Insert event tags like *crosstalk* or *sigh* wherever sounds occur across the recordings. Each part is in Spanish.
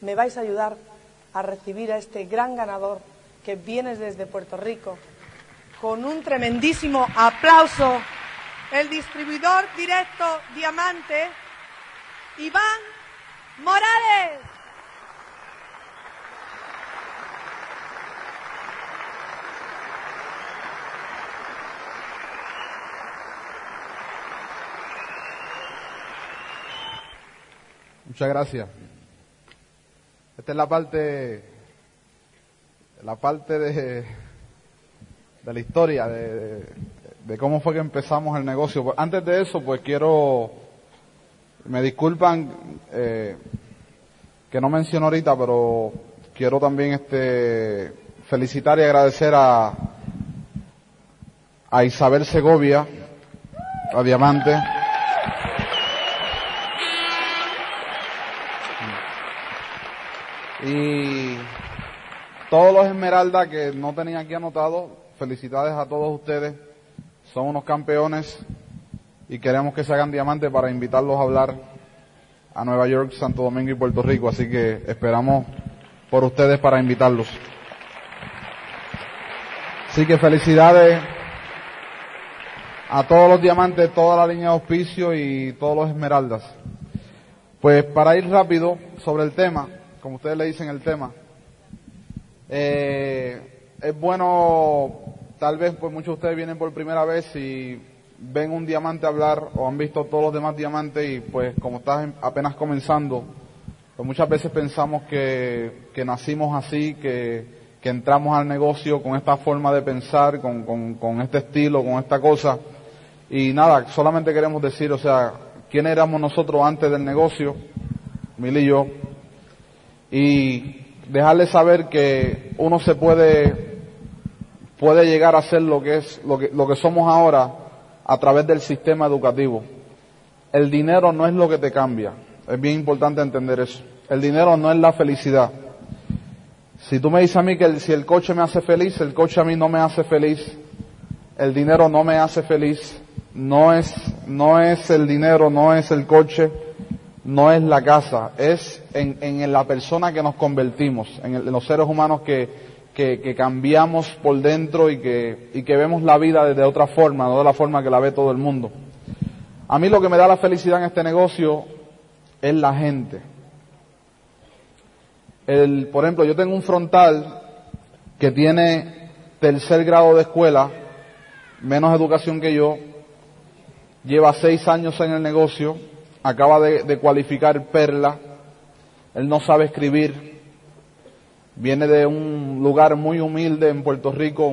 me vais a ayudar a recibir a este gran ganador que viene desde Puerto Rico con un tremendísimo aplauso. El distribuidor directo Diamante, Iván Morales. Muchas gracias. Esta es la parte, la parte de, de la historia, de, de cómo fue que empezamos el negocio. Pues, Antes de eso, pues quiero, me disculpan eh, que no menciono ahorita, pero quiero también este felicitar y agradecer a, a Isabel Segovia, a Diamante. Y todos los Esmeraldas que no tenía aquí anotado, felicidades a todos ustedes. Son unos campeones y queremos que se hagan diamantes para invitarlos a hablar a Nueva York, Santo Domingo y Puerto Rico. Así que esperamos por ustedes para invitarlos. Así que felicidades a todos los diamantes, toda la línea de auspicio y todos los esmeraldas. Pues para ir rápido sobre el tema, como ustedes le dicen el tema, eh, es bueno, tal vez pues muchos de ustedes vienen por primera vez y ven un diamante hablar o han visto todos los demás diamantes y pues como estás en- apenas comenzando, pues muchas veces pensamos que, que nacimos así, que, que entramos al negocio con esta forma de pensar, con, con, con este estilo, con esta cosa. Y nada, solamente queremos decir, o sea, quién éramos nosotros antes del negocio, Mil y yo, y dejarles saber que uno se puede, puede llegar a ser lo que es, lo que, lo que somos ahora a través del sistema educativo. El dinero no es lo que te cambia. Es bien importante entender eso. El dinero no es la felicidad. Si tú me dices a mí que el- si el coche me hace feliz, el coche a mí no me hace feliz. El dinero no me hace feliz. No es, no es el dinero, no es el coche, no es la casa. Es en, en la persona que nos convertimos, en, los seres humanos que, que, que cambiamos por dentro y que, y que vemos la vida desde otra forma, no de la forma que la ve todo el mundo. A mí lo que me da la felicidad en este negocio es la gente. El, por ejemplo, yo tengo un frontal que tiene tercer grado de escuela, menos educación que yo, lleva seis años en el negocio, acaba de, cualificar Perla, él no sabe escribir, viene de un lugar muy humilde en Puerto Rico,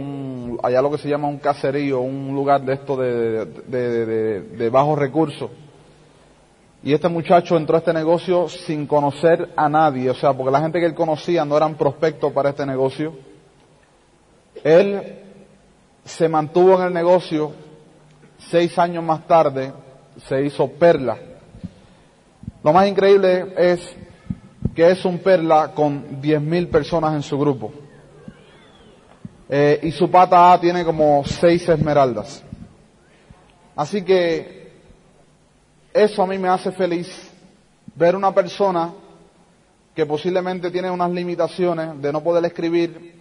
allá lo que se llama un caserío, un lugar de esto de- de bajos recursos. Y este muchacho entró a este negocio sin conocer a nadie, o sea, porque la gente que él conocía no eran prospectos para este negocio. Él se mantuvo en el negocio, seis años más tarde se hizo perla. Lo más increíble es que es un perla con 10.000 personas en su grupo. Eh, y su pata A tiene como seis esmeraldas. Así que eso a mí me hace feliz ver una persona que posiblemente tiene unas limitaciones de no poder escribir,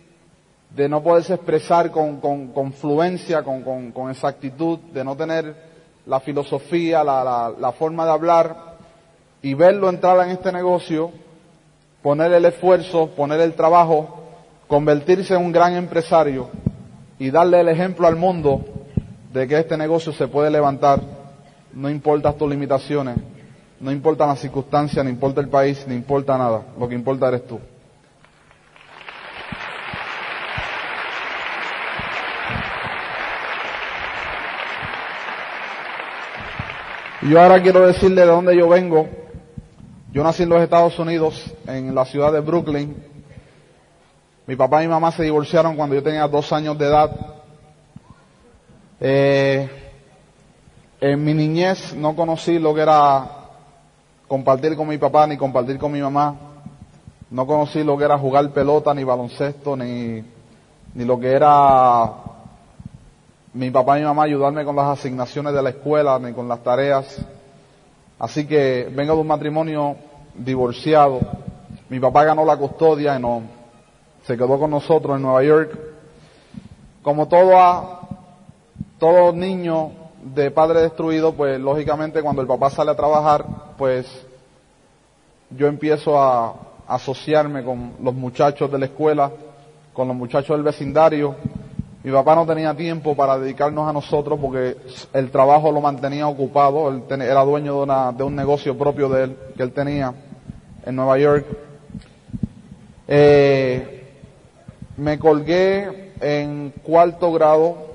de no poderse expresar con, con, con fluencia, con, con, exactitud, de no tener la filosofía, la, la forma de hablar, y verlo entrar en este negocio, poner el esfuerzo, poner el trabajo, convertirse en un gran empresario y darle el ejemplo al mundo de que este negocio se puede levantar, no importa tus limitaciones, no importa las circunstancias, no importa el país, no importa nada, lo que importa eres tú. Yo ahora quiero decirle de dónde yo vengo. Yo nací en los Estados Unidos, en la ciudad de Brooklyn. Mi papá y mi mamá se divorciaron cuando yo tenía dos años de edad. Eh, en mi niñez no conocí lo que era compartir con mi papá ni compartir con mi mamá. No conocí lo que era jugar pelota, ni baloncesto, ni, ni lo que era mi papá y mi mamá ayudarme con las asignaciones de la escuela, ni con las tareas. Así que vengo de un matrimonio divorciado. mi papá ganó la custodia y no, se quedó con nosotros en Nueva York. Como todo a, niño de padre destruido, pues lógicamente cuando el papá sale a trabajar, pues yo empiezo a asociarme con los muchachos de la escuela, con los muchachos del vecindario. Mi papá no tenía tiempo para dedicarnos a nosotros porque el trabajo lo mantenía ocupado. Él era dueño de, una, de un negocio propio de él que él tenía en Nueva York. Eh, me colgué en cuarto grado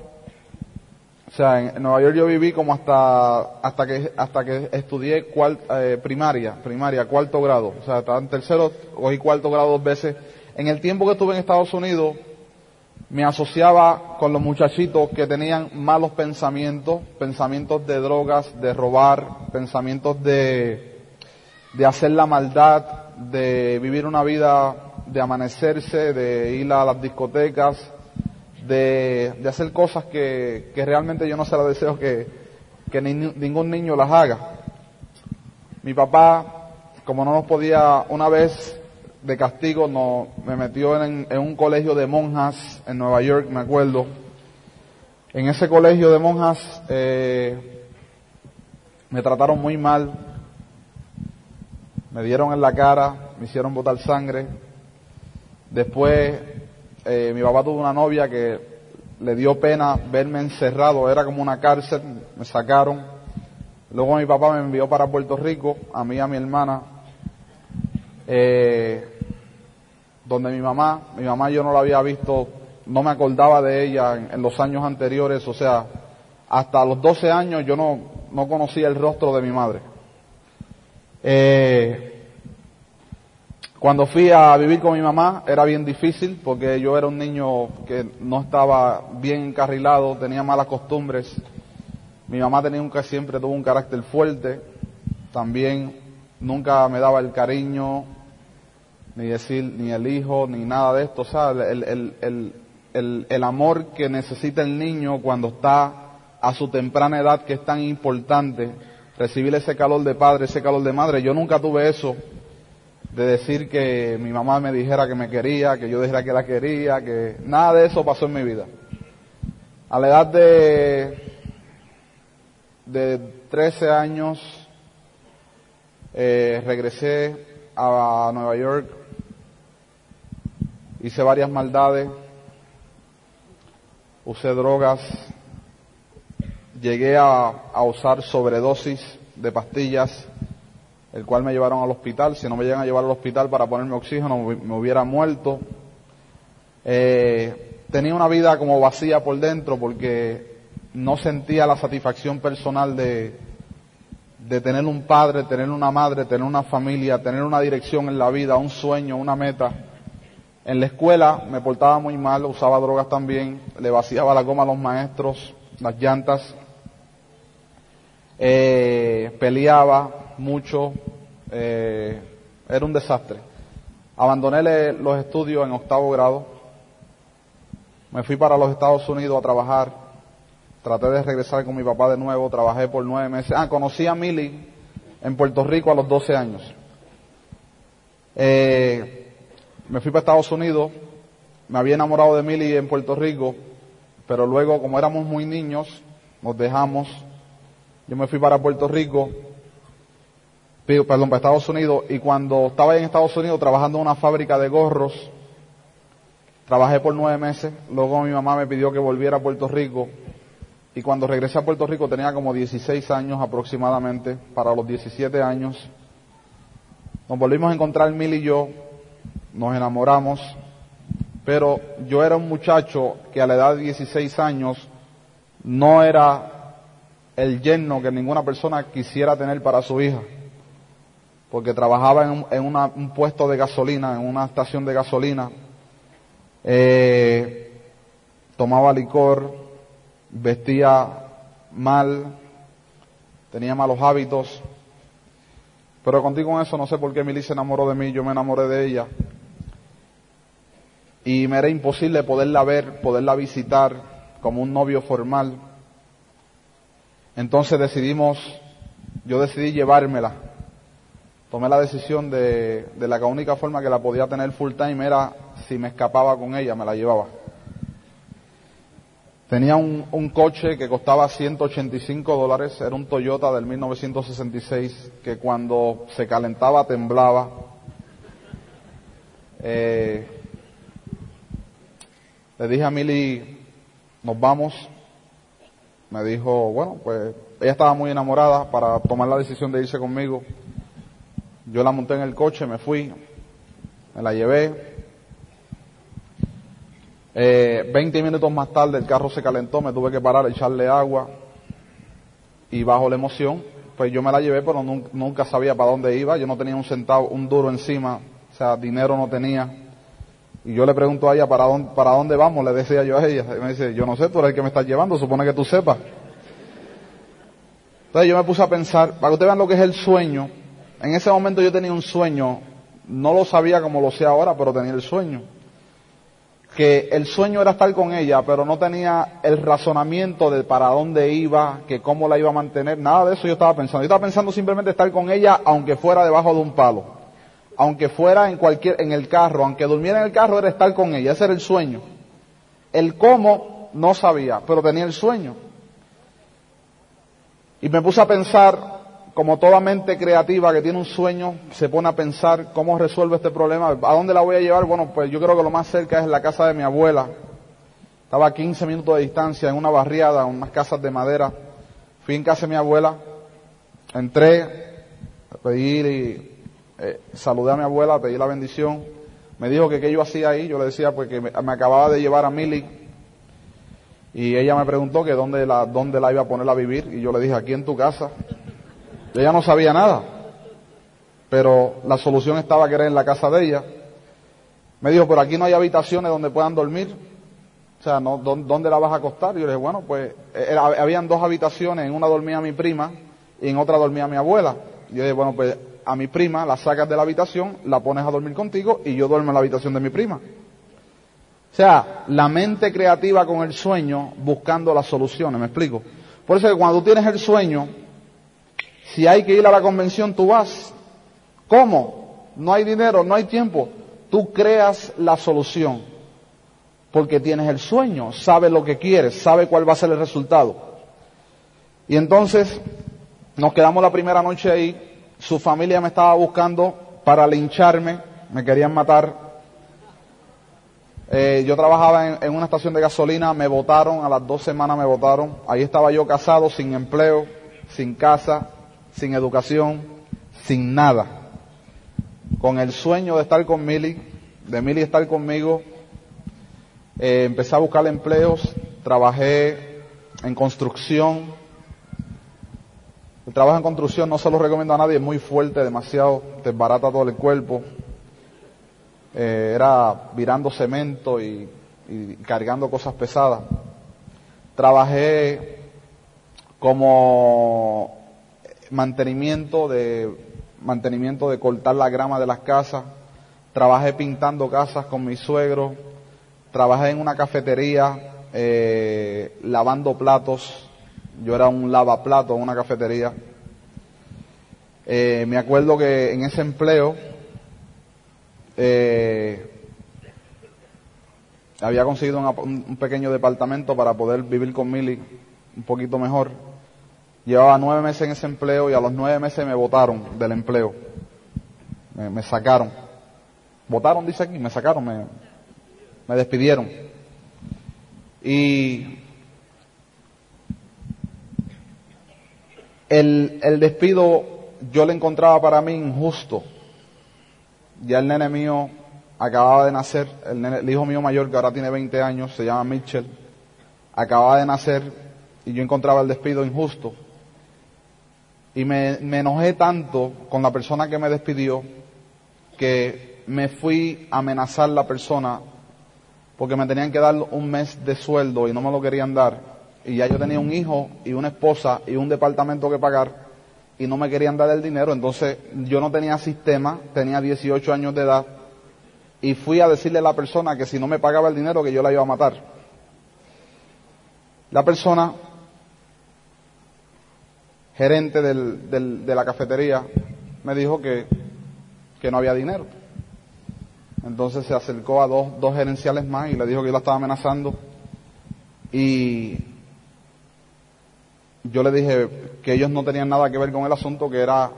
o sea, en Nueva York yo viví como hasta hasta que hasta que estudié eh, primaria, primaria, cuarto grado. O sea, estaba en tercero, cogí cuarto grado dos veces. En el tiempo que estuve en Estados Unidos, me asociaba con los muchachitos que tenían malos pensamientos, pensamientos de drogas, de robar, pensamientos de, de hacer la maldad, de vivir una vida de amanecerse, de ir a las discotecas, de, de hacer cosas que, que, realmente yo no se las deseo que, que ningún niño las haga. Mi papá, como no nos podía, una vez de castigo, no, me metió en, en un colegio de monjas en Nueva York, me acuerdo. En ese colegio de monjas eh, me trataron muy mal, me dieron en la cara, me hicieron botar sangre. Después eh, mi papá tuvo una novia que le dio pena verme encerrado, era como una cárcel, me sacaron. Luego mi papá me envió para Puerto Rico, a mí y a mi hermana, eh, donde mi mamá, mi mamá yo no la había visto, no me acordaba de ella en, en, los años anteriores, o sea, hasta los 12 años yo no, no conocía el rostro de mi madre. Eh, cuando fui a vivir con mi mamá era bien difícil porque yo era un niño que no estaba bien encarrilado, tenía malas costumbres. Mi mamá tenía un, siempre tuvo un carácter fuerte, también nunca me daba el cariño, ni decir, ni el hijo, ni nada de esto, o sea, el, el, el, el, amor que necesita el niño cuando está a su temprana edad, que es tan importante, recibir ese calor de padre, ese calor de madre. Yo nunca tuve eso de decir que mi mamá me dijera que me quería, que yo dijera que la quería, que nada de eso pasó en mi vida. A la edad de, de 13 años eh, regresé a Nueva York, hice varias maldades, usé drogas, llegué a, a usar sobredosis de pastillas, el cual me llevaron al hospital. Si no me llegan a llevar al hospital para ponerme oxígeno, me hubiera muerto. Eh, tenía una vida como vacía por dentro porque no sentía la satisfacción personal de, de tener un padre, tener una madre, tener una familia, tener una dirección en la vida, un sueño, una meta. En la escuela me portaba muy mal, usaba drogas también, le vaciaba la goma a los maestros, las llantas, eh, peleaba, mucho, eh, era un desastre. Abandoné los estudios en octavo grado, me fui para los Estados Unidos a trabajar, traté de regresar con mi papá de nuevo, trabajé por nueve meses. Ah, conocí a Milly en Puerto Rico a los 12 años. Eh, me fui para Estados Unidos, me había enamorado de Milly en Puerto Rico, pero luego como éramos muy niños, nos dejamos, yo me fui para Puerto Rico, perdón, para Estados Unidos, y cuando estaba en Estados Unidos trabajando en una fábrica de gorros, trabajé por nueve meses, luego mi mamá me pidió que volviera a Puerto Rico, y cuando regresé a Puerto Rico tenía como 16 años aproximadamente, para los 17 años, nos volvimos a encontrar Mil y yo, nos enamoramos, pero yo era un muchacho que a la edad de 16 años no era el yerno que ninguna persona quisiera tener para su hija porque trabajaba en, un, en un puesto de gasolina, en una estación de gasolina, eh, tomaba licor, vestía mal, tenía malos hábitos, pero contigo en eso no sé por qué Milly se enamoró de mí, yo me enamoré de ella. Y me era imposible poderla ver, poderla visitar como un novio formal. Entonces decidimos, yo decidí llevármela tomé la decisión de, de la única forma que la podía tener full time era si me escapaba con ella, me la llevaba. Tenía un, un, coche que costaba 185 dólares, era un Toyota del 1966 que cuando se calentaba temblaba. Eh, le dije a Milly, nos vamos. Me dijo, bueno, pues ella estaba muy enamorada para tomar la decisión de irse conmigo. Yo la monté en el coche, me fui, me la llevé, eh, 20 minutos más tarde el carro se calentó, me tuve que parar, echarle agua y bajo la emoción, pues yo me la llevé, pero nunca, sabía para dónde iba, yo no tenía un centavo, un duro encima, o sea, dinero no tenía. Y yo le pregunto a ella, ¿para dónde, para dónde vamos? Le decía yo a ella. Y me dice, yo no sé, tú eres el que me estás llevando, supone que tú sepas. Entonces yo me puse a pensar, para que ustedes vean lo que es el sueño, en ese momento yo tenía un sueño, no lo sabía como lo sé ahora, pero tenía el sueño que el sueño era estar con ella, pero no tenía el razonamiento de para dónde iba, que cómo la iba a mantener, nada de eso yo estaba pensando. Yo estaba pensando simplemente estar con ella, aunque fuera debajo de un palo, aunque fuera en cualquier, en el carro, aunque durmiera en el carro, era estar con ella, ese era el sueño. El cómo no sabía, pero tenía el sueño. Y me puse a pensar como toda mente creativa que tiene un sueño, se pone a pensar cómo resuelve este problema, a dónde la voy a llevar. Bueno, pues yo creo que lo más cerca es la casa de mi abuela. Estaba a 15 minutos de distancia en una barriada, unas casas de madera. Fui en casa de mi abuela, entré, a pedir y eh, saludé a mi abuela, pedí la bendición. Me dijo que yo hacía ahí, yo le decía pues que me, acababa de llevar a Mili y ella me preguntó que dónde la, dónde la iba a poner a vivir y yo le dije aquí en tu casa. Ella no sabía nada, pero la solución estaba que era en la casa de ella. Me dijo, pero aquí no hay habitaciones donde puedan dormir. O sea, no, ¿dónde la vas a acostar? Y yo le dije, bueno, pues era, habían dos habitaciones, en una dormía mi prima y en otra dormía mi abuela. Y yo dije, bueno, pues a mi prima la sacas de la habitación, la pones a dormir contigo y yo duermo en la habitación de mi prima. O sea, la mente creativa con el sueño buscando las soluciones, ¿me explico? Por eso que cuando tú tienes el sueño, si hay que ir a la convención, tú vas. ¿Cómo? No hay dinero, no hay tiempo. Tú creas la solución. Porque tienes el sueño, sabes lo que quieres, sabes cuál va a ser el resultado. Y entonces nos quedamos la primera noche ahí. Su familia me estaba buscando para lincharme, me querían matar. Eh, yo trabajaba en, una estación de gasolina, me votaron, a las dos semanas me votaron. Ahí estaba yo casado, sin empleo, sin casa, sin educación, sin nada. Con el sueño de estar con Mili, de Mili estar conmigo, eh, empecé a buscar empleos, trabajé en construcción. El trabajo en construcción no se lo recomiendo a nadie, es muy fuerte, demasiado, te barata todo el cuerpo. Eh, era virando cemento y, cargando cosas pesadas. Trabajé como mantenimiento de, mantenimiento de cortar la grama de las casas, trabajé pintando casas con mi suegro, trabajé en una cafetería, eh, lavando platos, yo era un lavaplato en una cafetería. Eh, me acuerdo que en ese empleo eh, había conseguido un, un, pequeño departamento para poder vivir con Milly un poquito mejor. Llevaba nueve meses en ese empleo y a los nueve meses me votaron del empleo. Me, sacaron. Votaron, dice aquí, me sacaron, me, me despidieron. Y el, despido yo le encontraba para mí injusto. Ya el nene mío acababa de nacer, el, el hijo mío mayor que ahora tiene 20 años, se llama Mitchell, acababa de nacer y yo encontraba el despido injusto. Y me, me enojé tanto con la persona que me despidió que me fui a amenazar la persona porque me tenían que dar un mes de sueldo y no me lo querían dar. Y ya yo tenía un hijo y una esposa y un departamento que pagar y no me querían dar el dinero. Entonces yo no tenía sistema, tenía 18 años de edad y fui a decirle a la persona que si no me pagaba el dinero que yo la iba a matar. La persona gerente del, del, de la cafetería me dijo que que no había dinero. Entonces se acercó a dos, dos gerenciales más y le dijo que yo la estaba amenazando. Y yo le dije que ellos no tenían nada que ver con el asunto, que era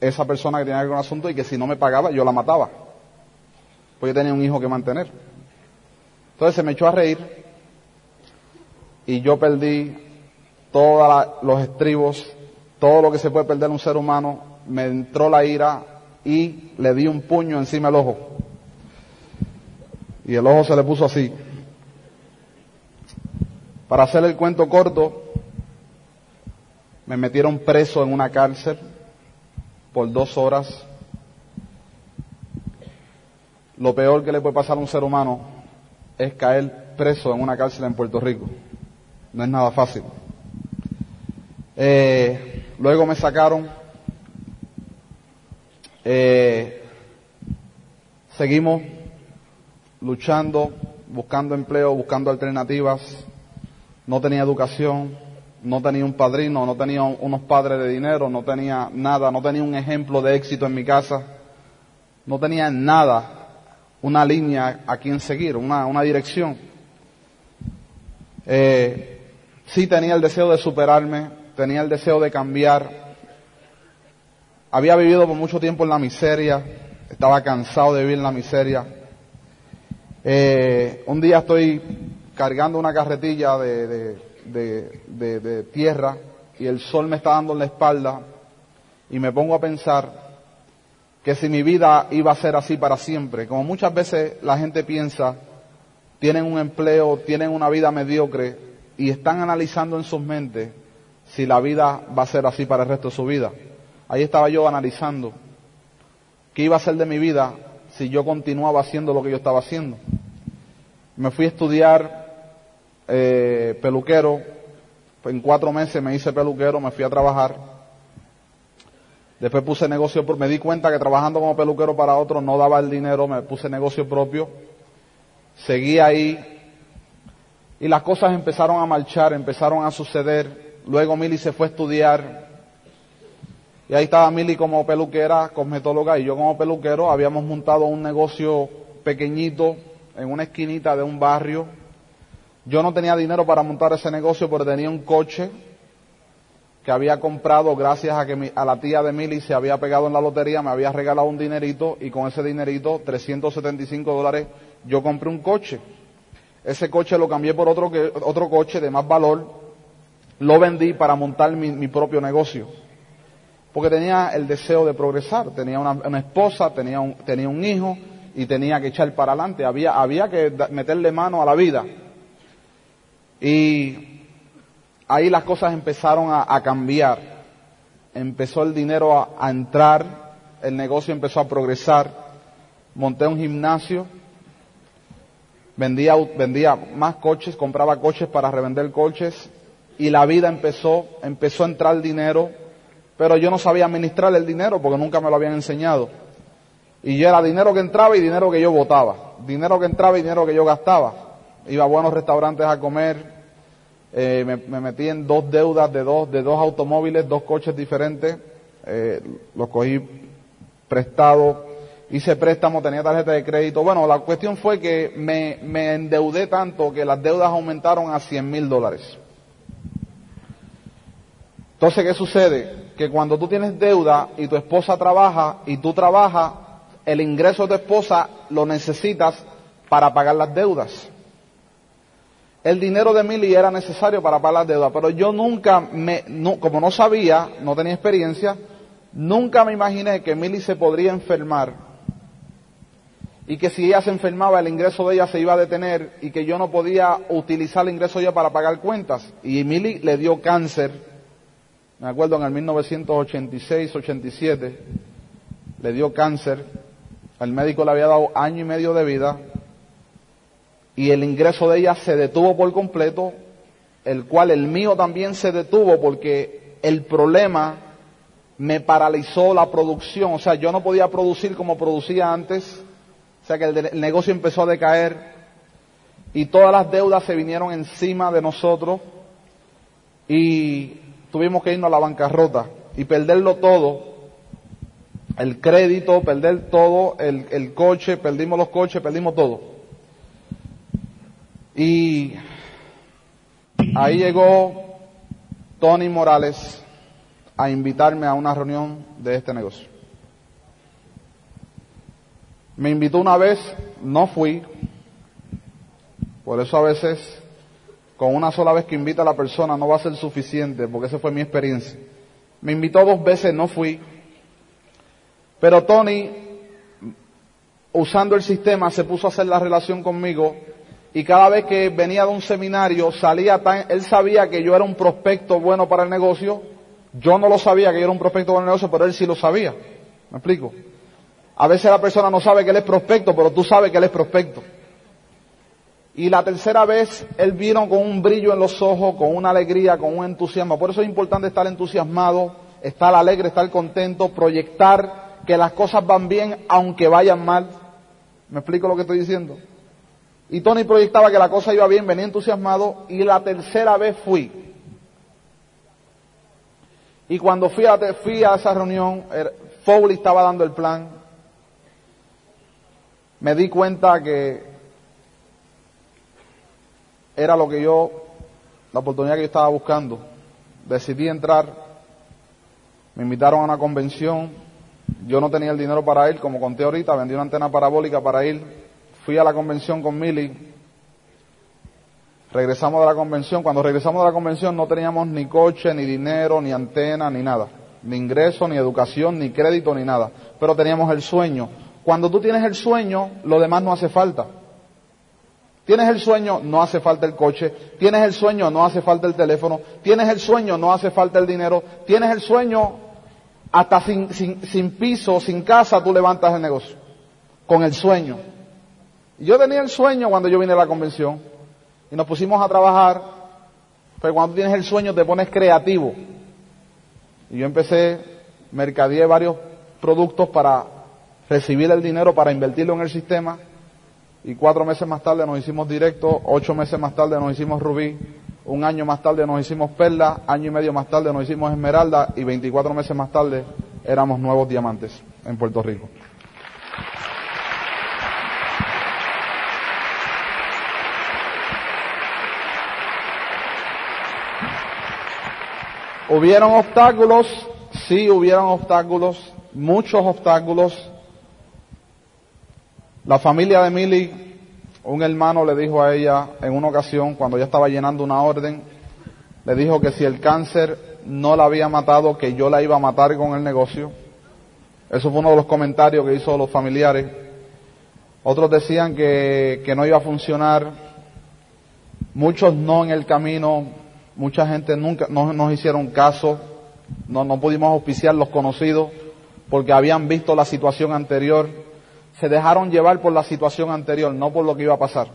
esa persona que tenía que ver con el asunto y que si no me pagaba yo la mataba. Pues yo tenía un hijo que mantener. Entonces se me echó a reír y yo perdí todos los estribos, todo lo que se puede perder un ser humano, me entró la ira y le di un puño encima del ojo. Y el ojo se le puso así. Para hacer el cuento corto, me metieron preso en una cárcel por dos horas. Lo peor que le puede pasar a un ser humano es caer preso en una cárcel en Puerto Rico. No es nada fácil. Eh, luego me sacaron. Eh, seguimos luchando, buscando empleo, buscando alternativas. No tenía educación, no tenía un padrino, no tenía unos padres de dinero, no tenía nada, no tenía un ejemplo de éxito en mi casa, no tenía nada, una línea a quien seguir, una, una dirección. Eh, sí tenía el deseo de superarme, tenía el deseo de cambiar. Había vivido por mucho tiempo en la miseria, estaba cansado de vivir en la miseria. Eh, un día estoy cargando una carretilla de, de, tierra y el sol me está dando en la espalda y me pongo a pensar que si mi vida iba a ser así para siempre, como muchas veces la gente piensa, tienen un empleo, tienen una vida mediocre y están analizando en sus mentes si la vida va a ser así para el resto de su vida. Ahí estaba yo analizando qué iba a ser de mi vida si yo continuaba haciendo lo que yo estaba haciendo. Me fui a estudiar eh, peluquero, en cuatro meses me hice peluquero, me fui a trabajar. Después puse negocio, me di cuenta que trabajando como peluquero para otros no daba el dinero, me puse negocio propio. Seguí ahí y las cosas empezaron a marchar, empezaron a suceder. Luego Mili se fue a estudiar. Y ahí estaba Mili como peluquera, cosmetóloga, y yo como peluquero habíamos montado un negocio pequeñito en una esquinita de un barrio yo no tenía dinero para montar ese negocio, pero tenía un coche que había comprado gracias a que a la tía de Mili se había pegado en la lotería, me había regalado un dinerito y con ese dinerito, 375 dólares, yo compré un coche. Ese coche lo cambié por otro, que, otro coche de más valor, lo vendí para montar mi, propio negocio. Porque tenía el deseo de progresar, tenía una, esposa, tenía un, tenía un hijo y tenía que echar para adelante, había, había que meterle mano a la vida. Y ahí las cosas empezaron a, cambiar. Empezó el dinero a, entrar, el negocio empezó a progresar. Monté un gimnasio, vendía, vendía más coches, compraba coches para revender coches y la vida empezó, empezó a entrar dinero, pero yo no sabía administrar el dinero porque nunca me lo habían enseñado. Y yo era dinero que entraba y dinero que yo botaba, dinero que entraba y dinero que yo gastaba iba a buenos restaurantes a comer, eh, me, metí en dos deudas de dos, de dos automóviles, dos coches diferentes, eh, los cogí prestado, hice préstamo, tenía tarjeta de crédito. Bueno, la cuestión fue que me, me endeudé tanto que las deudas aumentaron a 100 mil dólares. Entonces, ¿qué sucede? Que cuando tú tienes deuda y tu esposa trabaja y tú trabajas, el ingreso de tu esposa lo necesitas para pagar las deudas el dinero de Mili era necesario para pagar las deudas, pero yo nunca me, como no sabía, no tenía experiencia, nunca me imaginé que Mili se podría enfermar y que si ella se enfermaba el ingreso de ella se iba a detener y que yo no podía utilizar el ingreso de ella para pagar cuentas. Y Mili le dio cáncer, me acuerdo en el 1986-87, le dio cáncer, el médico le había dado año y medio de vida, y el ingreso de ella se detuvo por completo, el cual el mío también se detuvo porque el problema me paralizó la producción, o sea, yo no podía producir como producía antes, o sea que el, negocio empezó a decaer y todas las deudas se vinieron encima de nosotros y tuvimos que irnos a la bancarrota y perderlo todo. El crédito, perder todo, el, coche, perdimos los coches, perdimos todo. Y ahí llegó Tony Morales a invitarme a una reunión de este negocio. Me invitó una vez, no fui, por eso a veces con una sola vez que invita a la persona no va a ser suficiente, porque esa fue mi experiencia. Me invitó dos veces, no fui. Pero Tony, usando el sistema, se puso a hacer la relación conmigo y cada vez que venía de un seminario salía tan, él sabía que yo era un prospecto bueno para el negocio, yo no lo sabía que yo era un prospecto para el negocio, pero él sí lo sabía. ¿Me explico? A veces la persona no sabe que él es prospecto, pero tú sabes que él es prospecto. Y la tercera vez él vino con un brillo en los ojos, con una alegría, con un entusiasmo. Por eso es importante estar entusiasmado, estar alegre, estar contento, proyectar que las cosas van bien aunque vayan mal. ¿Me explico lo que estoy diciendo? Y Tony proyectaba que la cosa iba bien, venía entusiasmado y la tercera vez fui. Y cuando fui a, fui a esa reunión, Foley estaba dando el plan. Me di cuenta que era lo que yo, la oportunidad que yo estaba buscando. Decidí entrar, me invitaron a una convención, yo no tenía el dinero para ir, como conté ahorita, vendí una antena parabólica para ir, fui a la convención con Milly, regresamos de la convención, cuando regresamos de la convención no teníamos ni coche, ni dinero, ni antena, ni nada, ni ingreso, ni educación, ni crédito, ni nada, pero teníamos el sueño. Cuando tú tienes el sueño, lo demás no hace falta. Tienes el sueño, no hace falta el coche. Tienes el sueño, no hace falta el teléfono. Tienes el sueño, no hace falta el dinero. Tienes el sueño, hasta sin, sin, piso, sin casa, tú levantas el negocio. Con el sueño. Yo tenía el sueño cuando yo vine a la convención. Y nos pusimos a trabajar. Pero cuando tienes el sueño te pones creativo. Y yo empecé, mercadeé varios productos para recibir el dinero, para invertirlo en el sistema y cuatro meses más tarde nos hicimos directo, ocho meses más tarde nos hicimos rubí, un año más tarde nos hicimos perla, año y medio más tarde nos hicimos esmeralda y 24 meses más tarde éramos nuevos diamantes en Puerto Rico. Hubieron obstáculos, sí hubieron obstáculos, muchos obstáculos, la familia de Milly, un hermano le dijo a ella en una ocasión, cuando ella estaba llenando una orden, le dijo que si el cáncer no la había matado, que yo la iba a matar con el negocio. Eso fue uno de los comentarios que hizo los familiares. Otros decían que, que no iba a funcionar. Muchos no en el camino. Mucha gente nunca no nos hicieron caso. No, no pudimos auspiciar los conocidos porque habían visto la situación anterior se dejaron llevar por la situación anterior, no por lo que iba a pasar.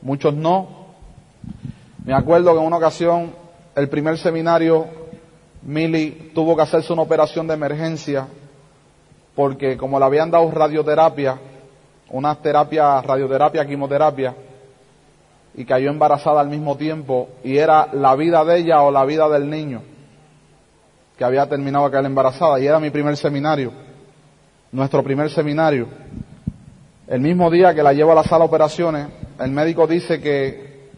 Muchos no. Me acuerdo que en una ocasión, el primer seminario, Mili tuvo que hacerse una operación de emergencia porque como le habían dado radioterapia, una terapia, radioterapia, quimioterapia, y cayó embarazada al mismo tiempo, y era la vida de ella o la vida del niño que había terminado caer embarazada, y era mi primer seminario nuestro primer seminario, el mismo día que la llevo a la sala de operaciones, el médico dice que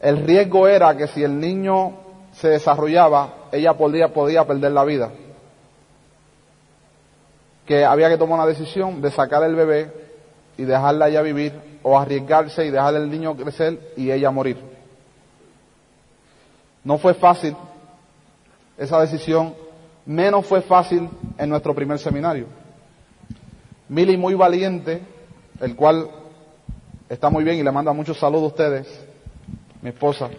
el riesgo era que si el niño se desarrollaba, ella podía, podía perder la vida. Que había que tomar una decisión de sacar el bebé y dejarla ya vivir o arriesgarse y dejar el niño crecer y ella morir. No fue fácil esa decisión, menos fue fácil en nuestro primer seminario. Mili muy valiente, el cual está muy bien y le manda muchos saludos a ustedes, mi esposa.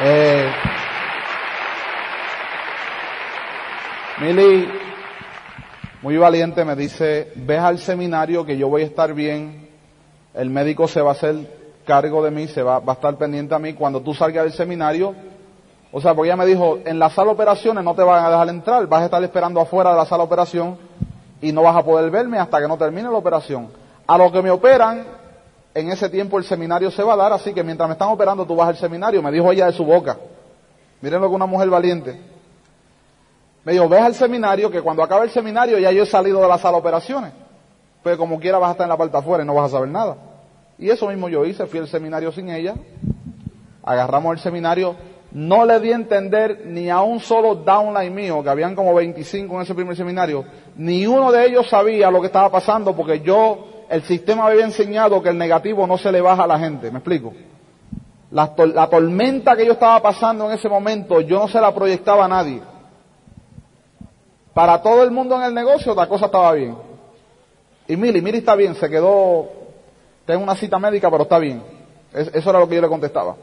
Eh, muy valiente, me dice, ves al seminario que yo voy a estar bien, el médico se va a hacer cargo de mí, se va, va a estar pendiente a mí, cuando tú salgas del seminario, o sea, porque ella me dijo, en la sala de operaciones no te van a dejar entrar, vas a estar esperando afuera de la sala de operación y no vas a poder verme hasta que no termine la operación. A lo que me operan, en ese tiempo el seminario se va a dar, así que mientras me están operando tú vas al seminario, me dijo ella de su boca. Miren lo que una mujer valiente. Me dijo, ves al seminario, que cuando acabe el seminario ya yo he salido de la sala de operaciones. Pues como quiera vas a estar en la parte afuera y no vas a saber nada. Y eso mismo yo hice, fui al seminario sin ella, agarramos el seminario, no le di a entender ni a un solo downline mío, que habían como 25 en ese primer seminario, ni uno de ellos sabía lo que estaba pasando porque yo, el sistema me había enseñado que el negativo no se le baja a la gente, ¿me explico? La, la tormenta que yo estaba pasando en ese momento, yo no se la proyectaba a nadie. Para todo el mundo en el negocio la cosa estaba bien. Y Mili, Mili está bien, se quedó, tengo una cita médica, pero está bien. eso era lo que yo le contestaba.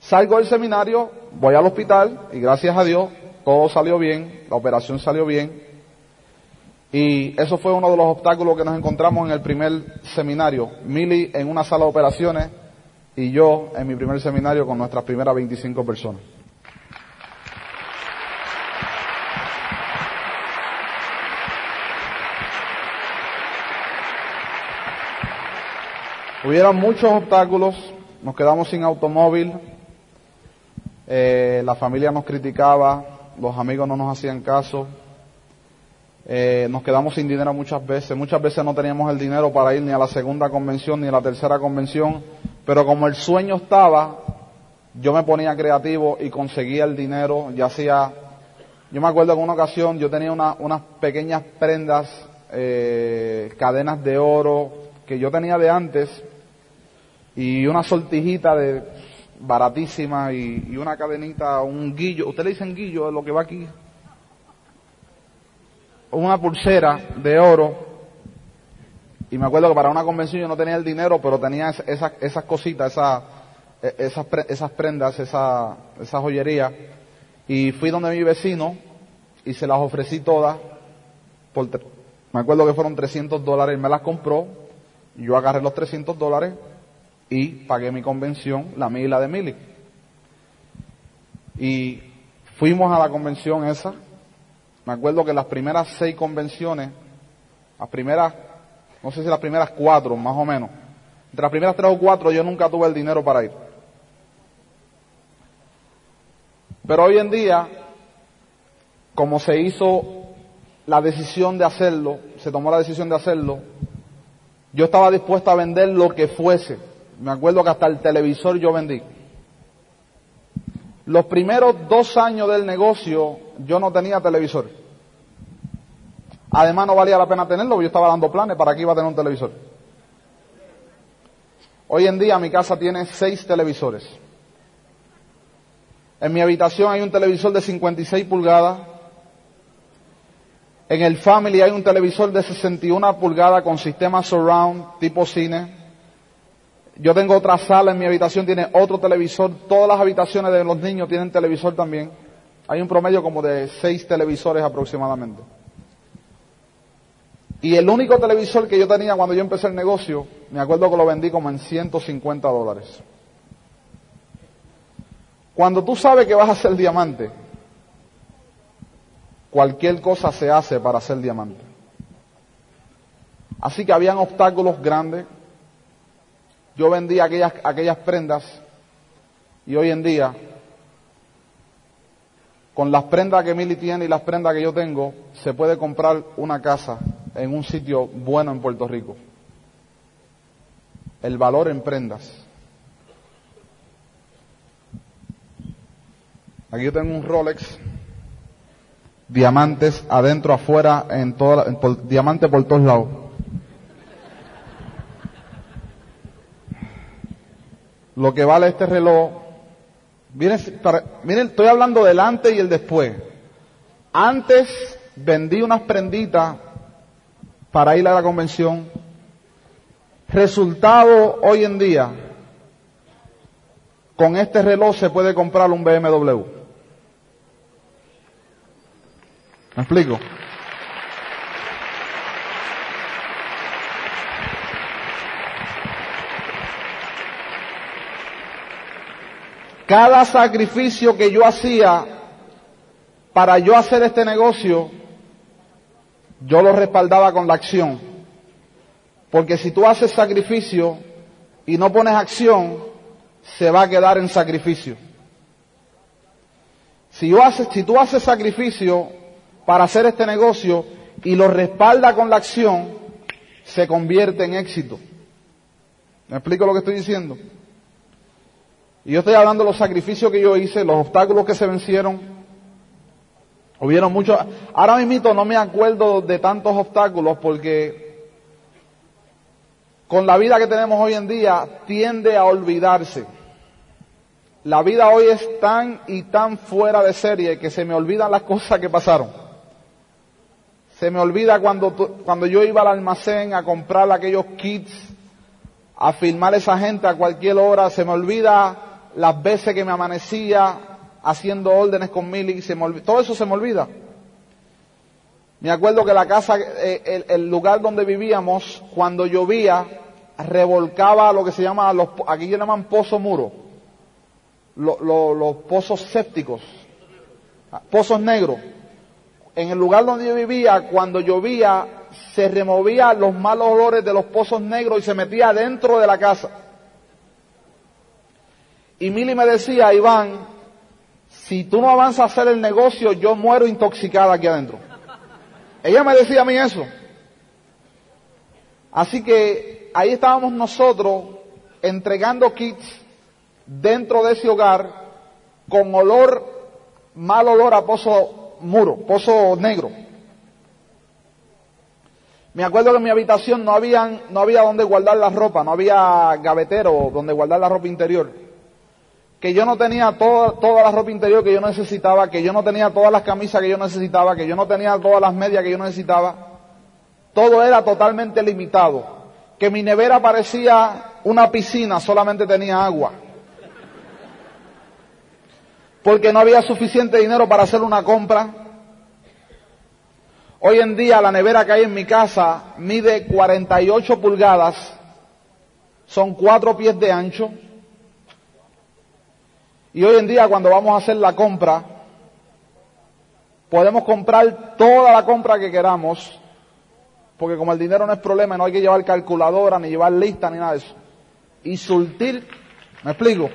Salgo del seminario, voy al hospital y gracias a Dios todo salió bien, la operación salió bien. Y eso fue uno de los obstáculos que nos encontramos en el primer seminario. Mili en una sala de operaciones y yo en mi primer seminario con nuestras primeras 25 personas. Hubieron muchos obstáculos, nos quedamos sin automóvil, eh, la familia nos criticaba, los amigos no nos hacían caso, eh, nos quedamos sin dinero muchas veces, muchas veces no teníamos el dinero para ir ni a la segunda convención ni a la tercera convención, pero como el sueño estaba, yo me ponía creativo y conseguía el dinero, ya hacía, yo me acuerdo que en una ocasión yo tenía unas pequeñas prendas, eh, cadenas de oro que yo tenía de antes, y una sortijita de baratísima y, una cadenita, un guillo, usted le dicen guillo, lo que va aquí, una pulsera de oro, y me acuerdo que para una convención yo no tenía el dinero, pero tenía esas, esas cositas, esas, e, esas, esas prendas, esa, esa joyería, y fui donde mi vecino y se las ofrecí todas, me acuerdo que fueron 300 dólares, me las compró, yo agarré los 300 dólares, y pagué mi convención, la mía y la de Mili. Y fuimos a la convención esa. Me acuerdo que las primeras seis convenciones, las primeras, no sé si las primeras cuatro, más o menos, entre las primeras tres o cuatro yo nunca tuve el dinero para ir. Pero hoy en día, como se hizo la decisión de hacerlo, se tomó la decisión de hacerlo, yo estaba dispuesto a vender lo que fuese me acuerdo que hasta el televisor yo vendí. Los primeros dos años del negocio yo no tenía televisor. Además no valía la pena tenerlo, yo estaba dando planes para que iba a tener un televisor. Hoy en día mi casa tiene seis televisores. En mi habitación hay un televisor de 56 pulgadas. En el family hay un televisor de 61 pulgadas con sistema surround tipo cine. Yo tengo otra sala en mi habitación, tiene otro televisor. Todas las habitaciones de los niños tienen televisor también. Hay un promedio como de seis televisores aproximadamente. Y el único televisor que yo tenía cuando yo empecé el negocio, me acuerdo que lo vendí como en 150 dólares. Cuando tú sabes que vas a ser diamante, cualquier cosa se hace para ser diamante. Así que habían obstáculos grandes, yo vendí aquellas, aquellas prendas y hoy en día, con las prendas que Mili tiene y las prendas que yo tengo, se puede comprar una casa en un sitio bueno en Puerto Rico. El valor en prendas. Aquí yo tengo un Rolex, diamantes adentro, afuera, en toda, diamante por todos lados. Lo que vale este reloj. Miren, estoy hablando del antes y el después. Antes vendí unas prenditas para ir a la convención. Resultado hoy en día, con este reloj se puede comprar un BMW. ¿Me explico? Cada sacrificio que yo hacía para yo hacer este negocio, yo lo respaldaba con la acción. Porque si tú haces sacrificio y no pones acción, se va a quedar en sacrificio. Si, tú haces sacrificio para hacer este negocio y lo respalda con la acción, se convierte en éxito. ¿Me explico lo que estoy diciendo? Y yo estoy hablando de los sacrificios que yo hice, los obstáculos que se vencieron. Hubieron muchos. Ahora mismo no me acuerdo de tantos obstáculos porque con la vida que tenemos hoy en día tiende a olvidarse. La vida hoy es tan y tan fuera de serie que se me olvidan las cosas que pasaron. Se me olvida cuando, cuando yo iba al almacén a comprar aquellos kits, a filmar a esa gente a cualquier hora. Se me olvida las veces que me amanecía haciendo órdenes con Mili. Se me todo eso se me olvida. Me acuerdo que la casa, eh, el, lugar donde vivíamos, cuando llovía, revolcaba lo que se llama, los, aquí llaman pozo muro, los pozos sépticos, pozos negros en el lugar donde yo vivía, cuando llovía, se removía los malos olores de los pozos negros y se metía dentro de la casa. Y Mili me decía, Iván, si tú no avanzas a hacer el negocio, yo muero intoxicada aquí adentro. Ella me decía a mí eso. Así que ahí estábamos nosotros entregando kits dentro de ese hogar con olor, mal olor a pozo muro, pozo negro. Me acuerdo que en mi habitación no había, no había donde guardar la ropa, no había gavetero donde guardar la ropa interior. Que yo no tenía toda, toda la ropa interior que yo necesitaba, que yo no tenía todas las camisas que yo necesitaba, que yo no tenía todas las medias que yo necesitaba. Todo era totalmente limitado. Que mi nevera parecía una piscina, solamente tenía agua porque no había suficiente dinero para hacer una compra. Hoy en día la nevera que hay en mi casa mide 48 pulgadas, son cuatro pies de ancho. Y hoy en día cuando vamos a hacer la compra, podemos comprar toda la compra que queramos, porque como el dinero no es problema, no hay que llevar calculadora, ni llevar lista, ni nada de eso. Y surtir, ¿me explico?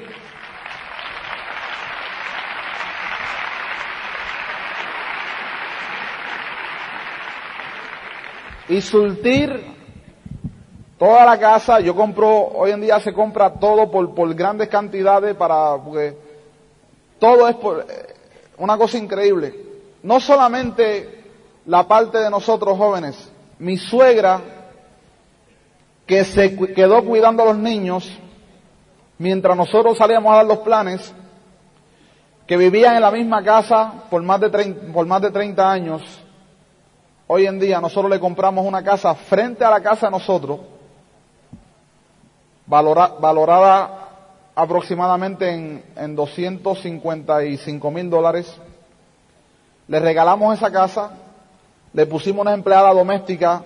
y surtir toda la casa. Yo compro, hoy en día se compra todo por, por grandes cantidades para, porque todo es por, eh, una cosa increíble. No solamente la parte de nosotros jóvenes, mi suegra, que se quedó cuidando a los niños, mientras nosotros salíamos a dar los planes, que vivían en la misma casa por más de 30, por más de 30 años, Hoy en día nosotros le compramos una casa frente a la casa de nosotros, valorada aproximadamente en, en 255 mil dólares. Le regalamos esa casa, le pusimos una empleada doméstica,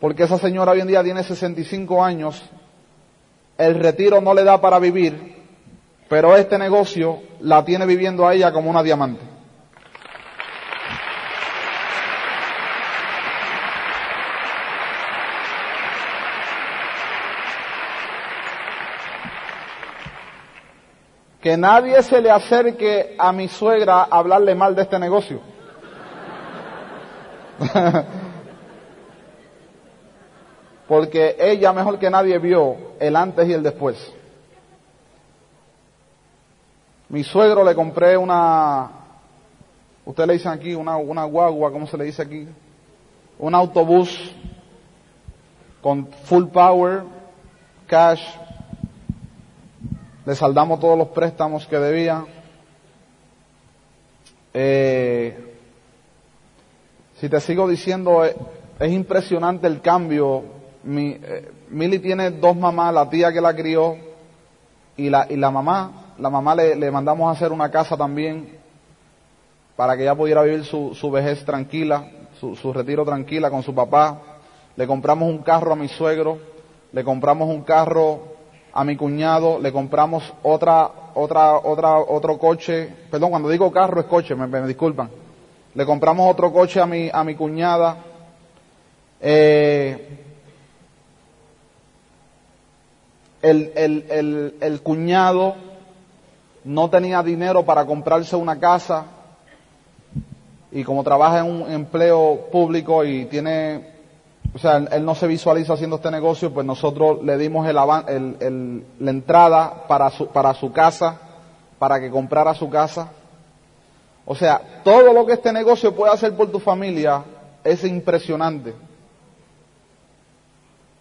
porque esa señora hoy en día tiene 65 años, el retiro no le da para vivir, pero este negocio la tiene viviendo a ella como una diamante. Que nadie se le acerque a mi suegra a hablarle mal de este negocio. *laughs* Porque ella mejor que nadie vio el antes y el después. Mi suegro le compré una, usted le dicen aquí, una, una guagua, ¿cómo se le dice aquí? Un autobús con full power, cash, le saldamos todos los préstamos que debía. Eh, si te sigo diciendo, eh, es, impresionante el cambio. Mi, eh, Mili tiene dos mamás, la tía que la crió y la, y la mamá. La mamá le, le mandamos a hacer una casa también para que ella pudiera vivir su, su vejez tranquila, su, su retiro tranquila con su papá. Le compramos un carro a mi suegro, le compramos un carro a mi cuñado, le compramos otra, otra, otra, otro coche, perdón, cuando digo carro es coche, me, disculpan. Le compramos otro coche a mi, a mi cuñada. Eh, el, el, el, el cuñado no tenía dinero para comprarse una casa y como trabaja en un empleo público y tiene, o sea, él no se visualiza haciendo este negocio, pues nosotros le dimos el, el, la entrada para su, para su casa, para que comprara su casa. O sea, todo lo que este negocio puede hacer por tu familia es impresionante.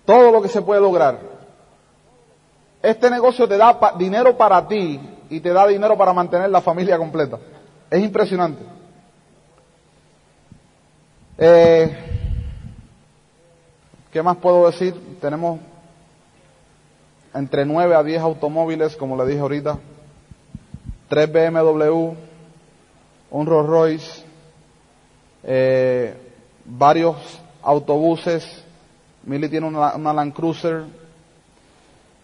Todo lo que se puede lograr. Este negocio te da dinero para ti y te da dinero para mantener la familia completa. Es impresionante. Eh, ¿Qué más puedo decir? Tenemos entre 9 a 10 automóviles, como le dije ahorita, 3 BMW, un Rolls Royce, eh, varios autobuses, Milly tiene una, Land Cruiser,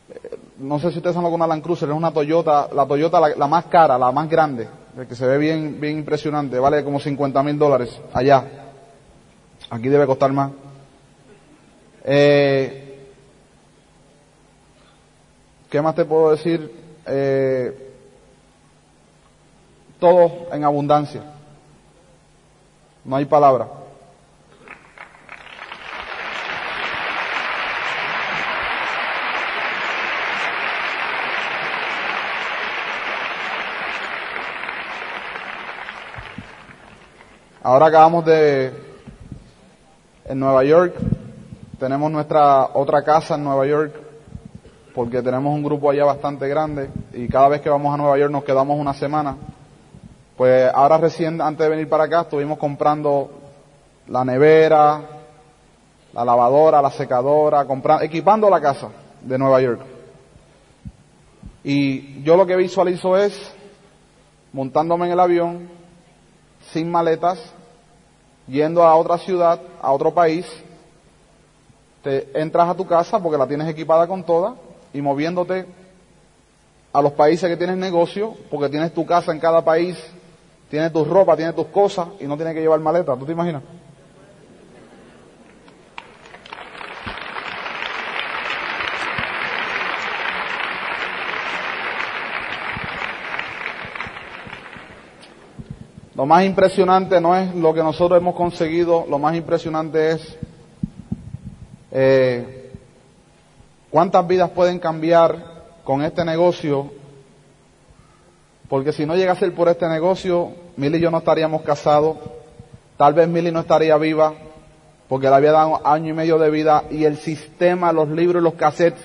eh, no sé si ustedes saben lo que una Land Cruiser, es una Toyota, la Toyota la, más cara, la más grande, que se ve bien, bien impresionante, vale como 50 mil dólares allá. Aquí debe costar más. Eh, ¿Qué más te puedo decir? Eh, todo en abundancia. No hay palabra. Ahora acabamos de, en Nueva York, tenemos nuestra otra casa en Nueva York, porque tenemos un grupo allá bastante grande y cada vez que vamos a Nueva York nos quedamos una semana. Pues ahora recién, antes de venir para acá, estuvimos comprando la nevera, la lavadora, la secadora, equipando la casa de Nueva York. Y yo lo que visualizo es montándome en el avión, sin maletas, yendo a otra ciudad, a otro país, te entras a tu casa porque la tienes equipada con toda y moviéndote a los países que tienes negocio, porque tienes tu casa en cada país, tienes tu ropa, tienes tus cosas y no tienes que llevar maleta. ¿Tú te imaginas? Lo más impresionante no es lo que nosotros hemos conseguido, lo más impresionante es eh, cuántas vidas pueden cambiar con este negocio, porque si no llega a ser por este negocio, Milly y yo no estaríamos casados, tal vez Milly no estaría viva, porque le había dado año y medio de vida y el sistema, los libros y los cassettes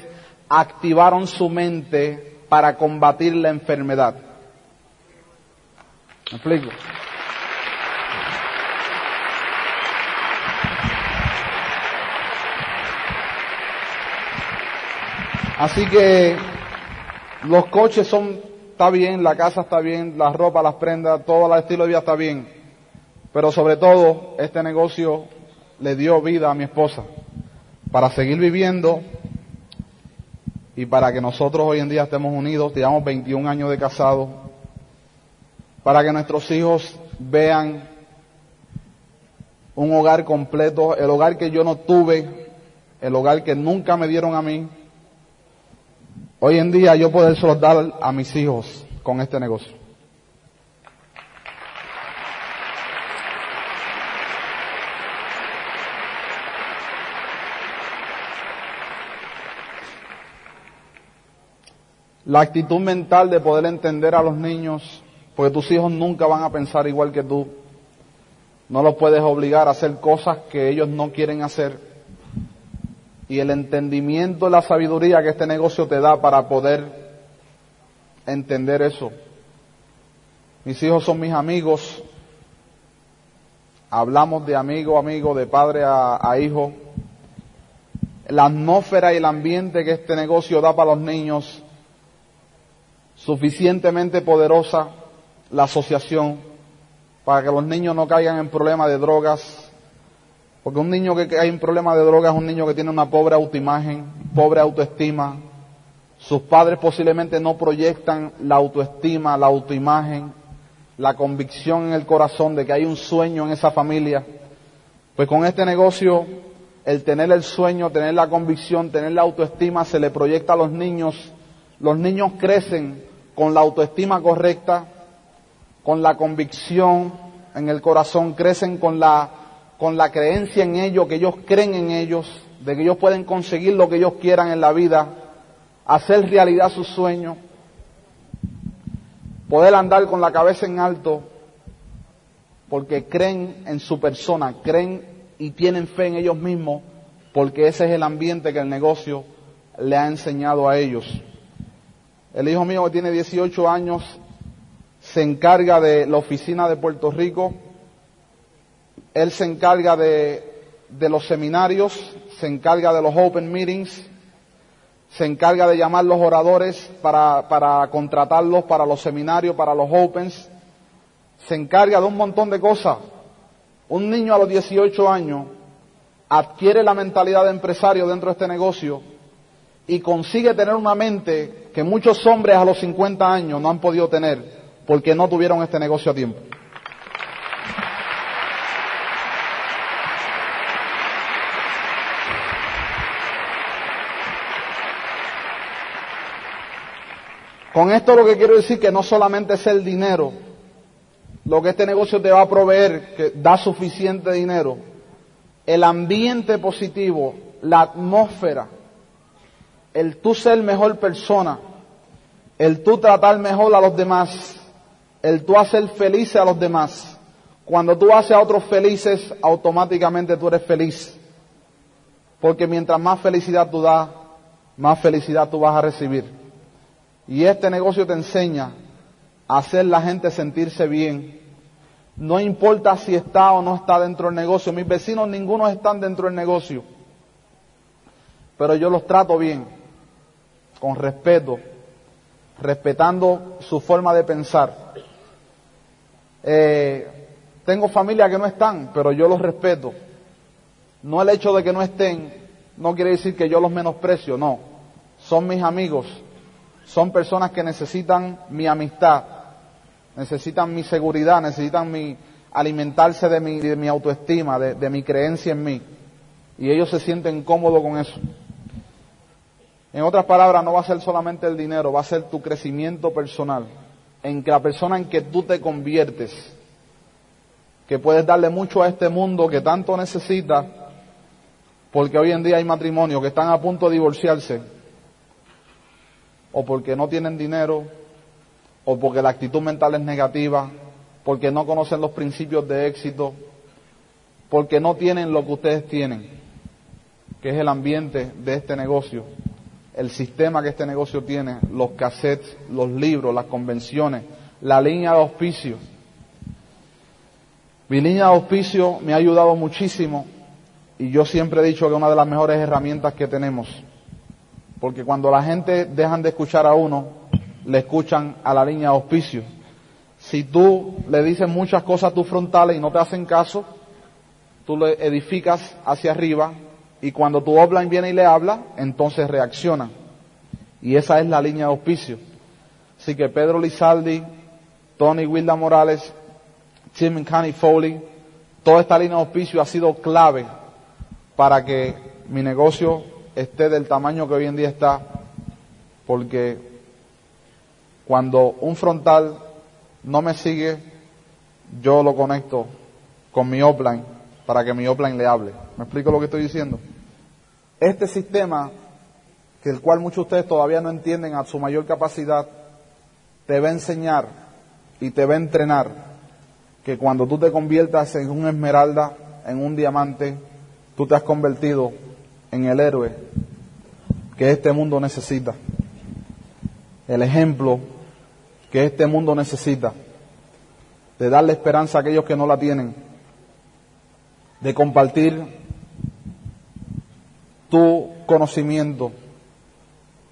activaron su mente para combatir la enfermedad. ¿Me explico? Así que los coches son, está bien, la casa está bien, la ropa, las prendas, todo el estilo de vida está bien. Pero sobre todo, este negocio le dio vida a mi esposa para seguir viviendo y para que nosotros hoy en día estemos unidos, llevamos 21 años de casado, para que nuestros hijos vean un hogar completo, el hogar que yo no tuve, el hogar que nunca me dieron a mí, Hoy en día yo poder dar a mis hijos con este negocio. La actitud mental de poder entender a los niños, porque tus hijos nunca van a pensar igual que tú. No los puedes obligar a hacer cosas que ellos no quieren hacer y el entendimiento, la sabiduría que este negocio te da para poder entender eso. Mis hijos son mis amigos. Hablamos de amigo a amigo, de padre a, a hijo. La atmósfera y el ambiente que este negocio da para los niños, suficientemente poderosa, la asociación, para que los niños no caigan en problemas de drogas, porque un niño que hay un problema de droga es un niño que tiene una pobre autoimagen, pobre autoestima. Sus padres posiblemente no proyectan la autoestima, la autoimagen, la convicción en el corazón de que hay un sueño en esa familia. Pues con este negocio, el tener el sueño, tener la convicción, tener la autoestima, se le proyecta a los niños. Los niños crecen con la autoestima correcta, con la convicción en el corazón, crecen con la, con la creencia en ellos, que ellos creen en ellos, de que ellos pueden conseguir lo que ellos quieran en la vida, hacer realidad sus sueños, poder andar con la cabeza en alto, porque creen en su persona, creen y tienen fe en ellos mismos, porque ese es el ambiente que el negocio le ha enseñado a ellos. El hijo mío que tiene 18 años se encarga de la oficina de Puerto Rico, él se encarga de, los seminarios, se encarga de los open meetings, se encarga de llamar los oradores para, para contratarlos para los seminarios, para los opens, se encarga de un montón de cosas. Un niño a los 18 años adquiere la mentalidad de empresario dentro de este negocio y consigue tener una mente que muchos hombres a los 50 años no han podido tener porque no tuvieron este negocio a tiempo. Con esto lo que quiero decir que no solamente es el dinero, lo que este negocio te va a proveer, que da suficiente dinero, el ambiente positivo, la atmósfera, el tú ser mejor persona, el tú tratar mejor a los demás, el tú hacer felices a los demás. Cuando tú haces a otros felices, automáticamente tú eres feliz. Porque mientras más felicidad tú das, más felicidad tú vas a recibir. Y este negocio te enseña a hacer la gente sentirse bien. No importa si está o no está dentro del negocio. Mis vecinos, ninguno están dentro del negocio. Pero yo los trato bien con respeto, respetando su forma de pensar. Eh, tengo familia que no están, pero yo los respeto. No el hecho de que no estén no quiere decir que yo los menosprecio, no. Son mis amigos, son personas que necesitan mi amistad, necesitan mi seguridad, necesitan mi alimentarse de mi, de mi autoestima, de, mi creencia en mí. Y ellos se sienten cómodos con eso. En otras palabras, no va a ser solamente el dinero, va a ser tu crecimiento personal, en que la persona en que tú te conviertes, que puedes darle mucho a este mundo que tanto necesita, porque hoy en día hay matrimonios que están a punto de divorciarse, o porque no tienen dinero, o porque la actitud mental es negativa, porque no conocen los principios de éxito, porque no tienen lo que ustedes tienen, que es el ambiente de este negocio el sistema que este negocio tiene, los cassettes, los libros, las convenciones, la línea de auspicio. Mi línea de auspicio me ha ayudado muchísimo y yo siempre he dicho que es una de las mejores herramientas que tenemos. Porque cuando la gente dejan de escuchar a uno, le escuchan a la línea de auspicio. Si tú le dices muchas cosas a tus frontales y no te hacen caso, tú le edificas hacia arriba y cuando tu offline viene y le habla, entonces reacciona. Y esa es la línea de auspicio. Así que Pedro Lizaldi, Tony Wilda Morales, Tim Canny Foley, toda esta línea de auspicio ha sido clave para que mi negocio esté del tamaño que hoy en día está, porque cuando un frontal no me sigue, yo lo conecto con mi offline para que mi offline le hable. ¿Me explico lo que estoy diciendo? Este sistema, que el cual muchos de ustedes todavía no entienden a su mayor capacidad, te va a enseñar y te va a entrenar que cuando tú te conviertas en un esmeralda, en un diamante, tú te has convertido en el héroe que este mundo necesita. El ejemplo que este mundo necesita de darle esperanza a aquellos que no la tienen, de compartir tu conocimiento,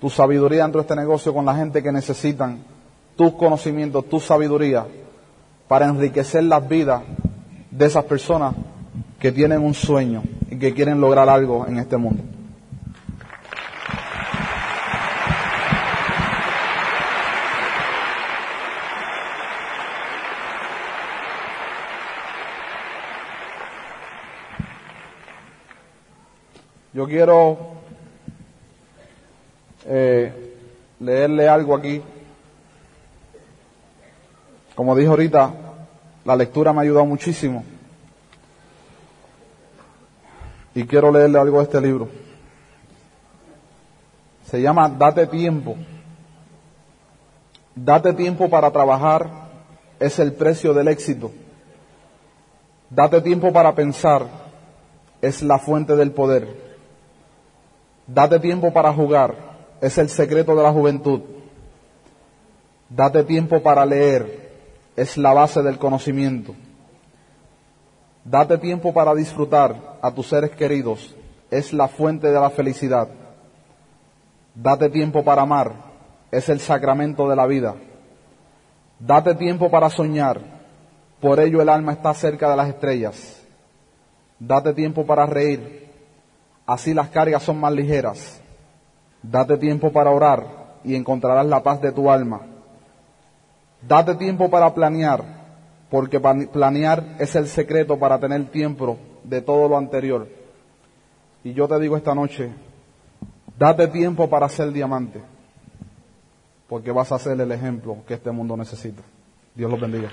tu sabiduría dentro de este negocio con la gente que necesitan tus conocimientos, tu sabiduría, para enriquecer las vidas de esas personas que tienen un sueño y que quieren lograr algo en este mundo. Yo quiero eh, leerle algo aquí Como dije ahorita, la lectura me ha ayudado muchísimo. Y quiero leerle algo de este libro. Se llama Date tiempo. Date tiempo para trabajar es el precio del éxito. Date tiempo para pensar es la fuente del poder. Date tiempo para jugar es el secreto de la juventud. Date tiempo para leer es la base del conocimiento. Date tiempo para disfrutar a tus seres queridos es la fuente de la felicidad. Date tiempo para amar es el sacramento de la vida. Date tiempo para soñar, por ello el alma está cerca de las estrellas. Date tiempo para reír, así las cargas son más ligeras. Date tiempo para orar y encontrarás la paz de tu alma. Date tiempo para planear, porque planear es el secreto para tener tiempo de todo lo anterior. Y yo te digo esta noche, date tiempo para ser diamante, porque vas a ser el ejemplo que este mundo necesita. Dios los bendiga.